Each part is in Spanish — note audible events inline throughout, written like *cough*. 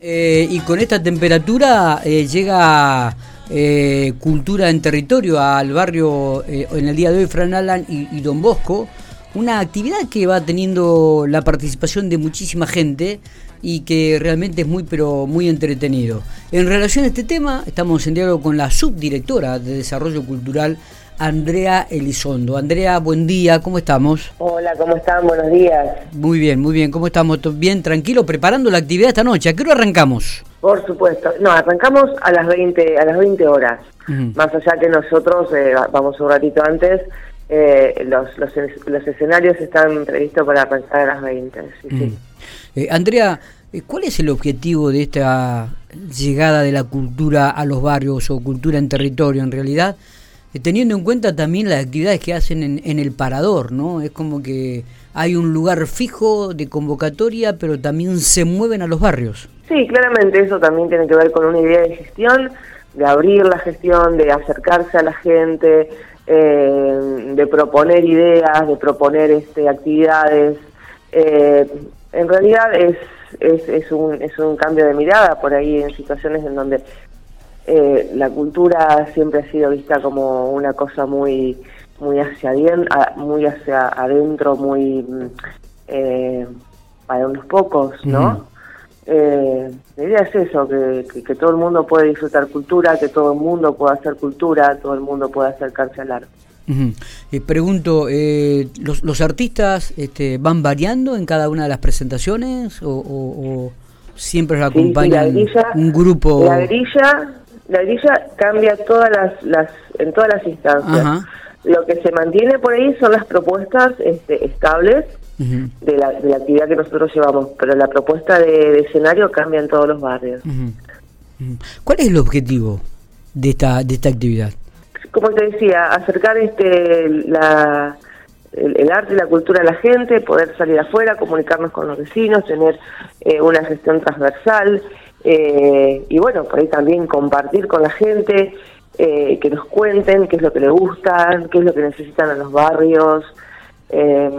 Eh, y con esta temperatura eh, llega eh, Cultura en Territorio al barrio en el día de hoy, Fran Alan y, Don Bosco, una actividad que va teniendo la participación de muchísima gente y que realmente es muy pero muy entretenido. En relación a este tema, estamos en diálogo con la subdirectora de Desarrollo Cultural Andrea Elizondo. Andrea, buen día, ¿cómo estamos? Hola, ¿cómo están? Buenos días. Muy bien, muy bien, ¿cómo estamos? Bien, tranquilo, preparando la actividad esta noche. ¿A qué hora arrancamos? Por supuesto. No, arrancamos a las 20, a las 20 horas. Más allá que nosotros, eh, vamos un ratito antes, eh, los, los, escenarios están previstos para arrancar a las 20. Eh, Andrea, ¿cuál es el objetivo de esta llegada de la cultura a los barrios o cultura en territorio en realidad? Eh, teniendo en cuenta también las actividades que hacen en, el parador, ¿no? Es como que hay un lugar fijo de convocatoria, pero también se mueven a los barrios. Sí, claramente eso también tiene que ver con una idea de gestión, de abrir la gestión, de acercarse a la gente, eh, de proponer ideas, de proponer este, actividades. Eh, en realidad es, es, es, un, es un cambio de mirada por ahí en situaciones en donde eh, la cultura siempre ha sido vista como una cosa muy muy hacia muy hacia adentro, muy mm, eh, para unos pocos, ¿no? Eh, la idea es eso, que, que, todo el mundo puede disfrutar cultura, que todo el mundo pueda hacer cultura, todo el mundo pueda acercarse al arte. pregunto, ¿los, ¿los, artistas este, van variando en cada una de las presentaciones o, siempre los acompaña un grupo? La grilla la grilla cambia todas las, las en todas las instancias. Lo que se mantiene por ahí son las propuestas este, estables de, la, de la actividad que nosotros llevamos, pero la propuesta de, escenario cambia en todos los barrios. ¿Cuál es el objetivo de esta de esta actividad? Como te decía, acercar este la el, arte y la cultura a la gente, poder salir afuera, comunicarnos con los vecinos, tener eh, una gestión transversal, eh, y bueno, por ahí también compartir con la gente, eh, que nos cuenten qué es lo que les gusta, qué es lo que necesitan en los barrios. Eh,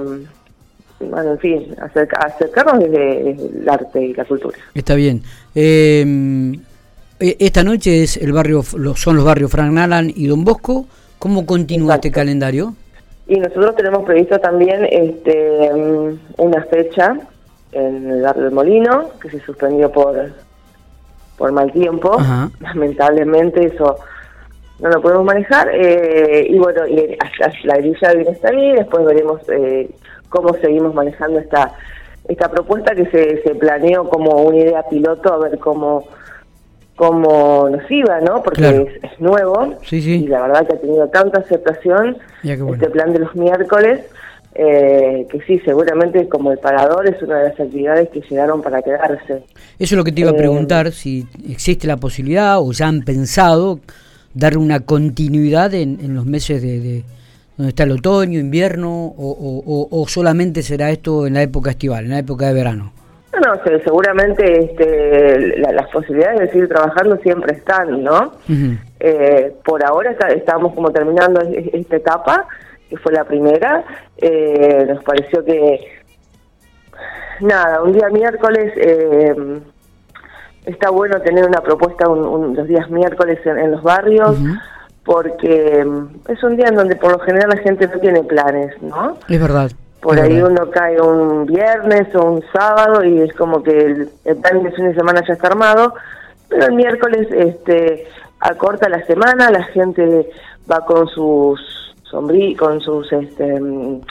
bueno, en fin, acercarnos desde, el arte y la cultura. Está bien. E, esta noche es el barrio, son los barrios Frank Nalan y Don Bosco. ¿Cómo continúa este calendario? Y nosotros tenemos previsto también este, una fecha en el barrio del Molino, que se suspendió por por mal tiempo. Lamentablemente eso no lo podemos manejar. Eh, y bueno, y la grilla viene hasta ahí, después veremos eh, cómo seguimos manejando esta esta propuesta que se, se planeó como una idea piloto, a ver cómo cómo nos iba, ¿no? Porque es, nuevo y la verdad que ha tenido tanta aceptación este plan de los miércoles eh, que sí, seguramente como el parador es una de las actividades que llegaron para quedarse. Eso es lo que te iba a eh, preguntar, si existe la posibilidad o ya han pensado dar una continuidad en, los meses de, donde está el otoño, invierno, o, solamente será esto en la época estival, en la época de verano. No, no, seguramente este, las posibilidades de seguir trabajando siempre están, ¿no? Eh, por ahora estamos como terminando esta etapa que fue la primera, eh, nos pareció que, nada, un día miércoles, eh, está bueno tener una propuesta un, los días miércoles en, los barrios, porque mm, es un día en donde por lo general la gente no tiene planes, ¿no? Es verdad. Por ahí uno cae un viernes o un sábado y es como que el, el plan de fin de semana ya está armado, pero el miércoles este acorta la semana, la gente va con sus sombrí con sus este mm,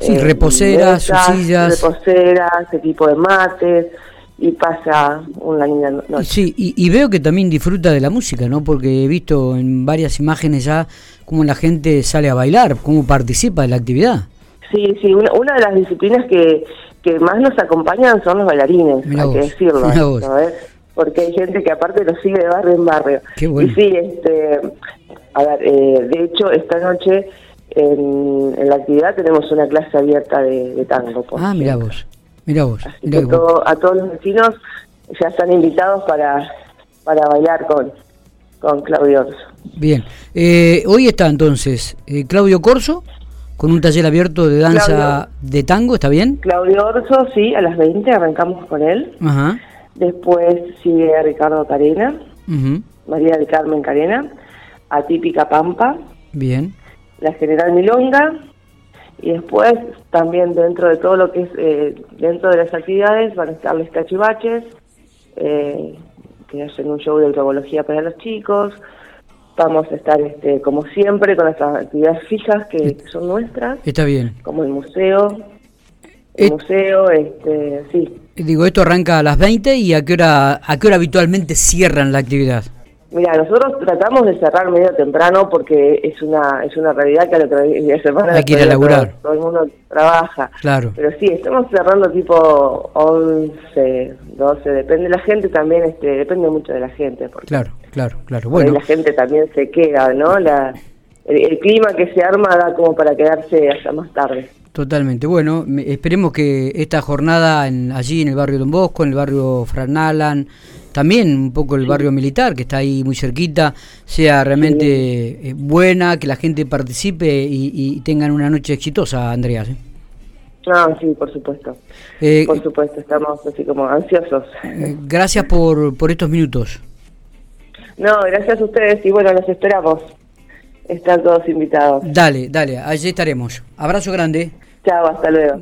sí, eh, reposeras, sillas, reposeras, equipo de mates y pasa una linda noche. Sí, y, veo que también disfruta de la música, ¿no? Porque he visto en varias imágenes ya cómo la gente sale a bailar, cómo participa de la actividad. Sí, sí, una, de las disciplinas que, que más nos acompañan son los bailarines, hay que decirlo. Porque hay gente que aparte lo sigue de barrio en barrio. Qué bueno. Y sí, este, a ver, eh, de hecho, esta noche en, la actividad tenemos una clase abierta de, tango. ah, mira vos, mira vos. a todos los vecinos ya están invitados para, para bailar con, con Claudio Orso. Bien, eh, hoy está entonces eh, Claudio Corso con un taller abierto de danza de tango, ¿está bien? Claudio Orso, sí, a las 20 arrancamos con él. Ajá. Después sigue Ricardo Carena, María del Carmen Carena, Atípica Pampa. Bien. La General Milonga. Y después también dentro de todo lo que es, eh, dentro de las actividades van a estar los cachivaches, eh, que hacen un show de antropología para los chicos. Vamos a estar, este, como siempre, con nuestras actividades fijas que son nuestras. Está bien. Como el museo. El museo, este, sí. Digo, esto arranca a las 20 y a qué hora, a qué hora habitualmente cierran la actividad. Mira, nosotros tratamos de cerrar medio temprano porque es una es una realidad que a la otra *laughs* semana hay que ir a laburar. Todo, el mundo trabaja. Claro. Pero sí, estamos cerrando tipo 11, 12, depende de la gente también, este depende mucho de la gente. Porque claro, claro, claro. Bueno. La gente también se queda, ¿no? La, el, clima que se arma da como para quedarse hasta más tarde. Totalmente. Bueno, esperemos que esta jornada en, allí en el barrio Don Bosco, en el barrio Franalan, también un poco el barrio militar, que está ahí muy cerquita, sea realmente eh, buena, que la gente participe y, tengan una noche exitosa, Andreas. ¿eh? Ah, sí, por supuesto. Eh, por supuesto, estamos así como ansiosos. gracias por, por estos minutos. No, gracias a ustedes y bueno, los esperamos. Están todos invitados. Dale, dale, allí estaremos. Abrazo grande. Chao, hasta luego.